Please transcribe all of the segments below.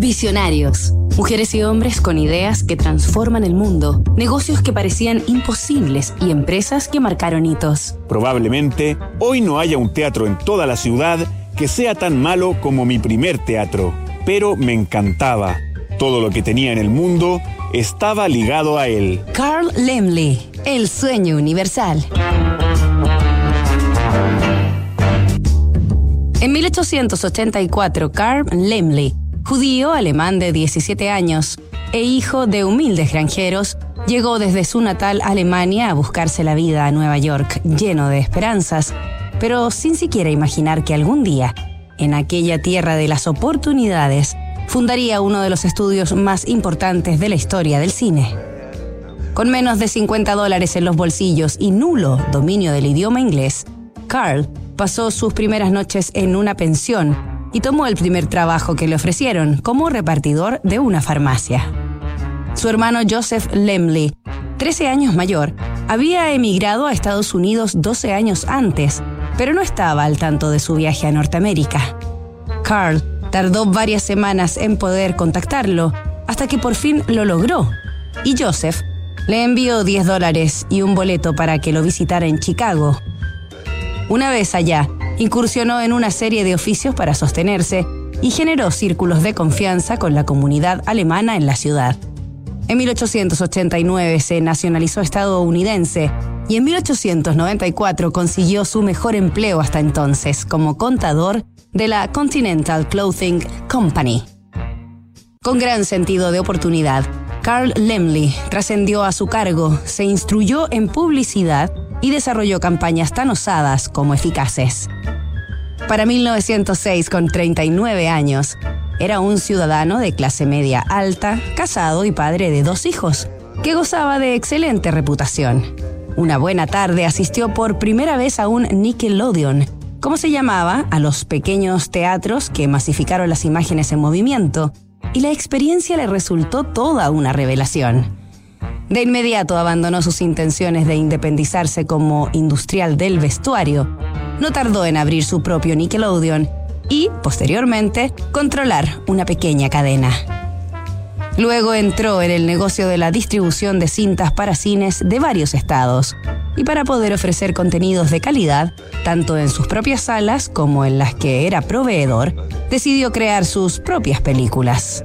Visionarios. Mujeres y hombres con ideas que transforman el mundo, negocios que parecían imposibles y empresas que marcaron hitos. Probablemente hoy no haya un teatro en toda la ciudad que sea tan malo como mi primer teatro, pero me encantaba. Todo lo que tenía en el mundo estaba ligado a él. Carl Lemley, el sueño universal. En 1884, Carl Lemley, judío alemán de 17 años e hijo de humildes granjeros, llegó desde su natal Alemania a buscarse la vida a Nueva York, lleno de esperanzas, pero sin siquiera imaginar que algún día, en aquella tierra de las oportunidades, fundaría uno de los estudios más importantes de la historia del cine. Con menos de 50 dólares en los bolsillos y nulo dominio del idioma inglés, Carl pasó sus primeras noches en una pensión y tomó el primer trabajo que le ofrecieron como repartidor de una farmacia. Su hermano Joseph Lemley, 13 años mayor, había emigrado a Estados Unidos 12 años antes, pero no estaba al tanto de su viaje a Norteamérica. Carl tardó varias semanas en poder contactarlo, hasta que por fin lo logró, y Joseph le envió 10 dólares y un boleto para que lo visitara en Chicago, una vez allá, incursionó en una serie de oficios para sostenerse y generó círculos de confianza con la comunidad alemana en la ciudad. En 1889 se nacionalizó estadounidense y en 1894 consiguió su mejor empleo hasta entonces como contador de la Continental Clothing Company. Con gran sentido de oportunidad, Carl Lemley trascendió a su cargo, se instruyó en publicidad y desarrolló campañas tan osadas como eficaces. Para 1906, con 39 años, era un ciudadano de clase media alta, casado y padre de dos hijos, que gozaba de excelente reputación. Una buena tarde asistió por primera vez a un Nickelodeon, como se llamaba a los pequeños teatros que masificaron las imágenes en movimiento, y la experiencia le resultó toda una revelación. De inmediato abandonó sus intenciones de independizarse como industrial del vestuario. No tardó en abrir su propio Nickelodeon y, posteriormente, controlar una pequeña cadena. Luego entró en el negocio de la distribución de cintas para cines de varios estados y para poder ofrecer contenidos de calidad, tanto en sus propias salas como en las que era proveedor, decidió crear sus propias películas.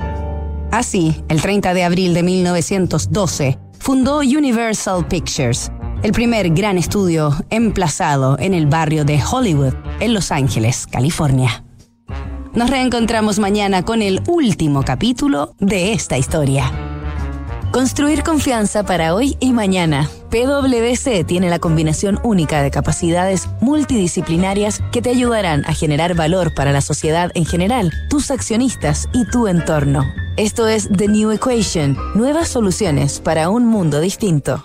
Así, el 30 de abril de 1912, fundó Universal Pictures, el primer gran estudio emplazado en el barrio de Hollywood, en Los Ángeles, California. Nos reencontramos mañana con el último capítulo de esta historia. Construir confianza para hoy y mañana. PwC tiene la combinación única de capacidades multidisciplinarias que te ayudarán a generar valor para la sociedad en general, tus accionistas y tu entorno. Esto es The New Equation, nuevas soluciones para un mundo distinto.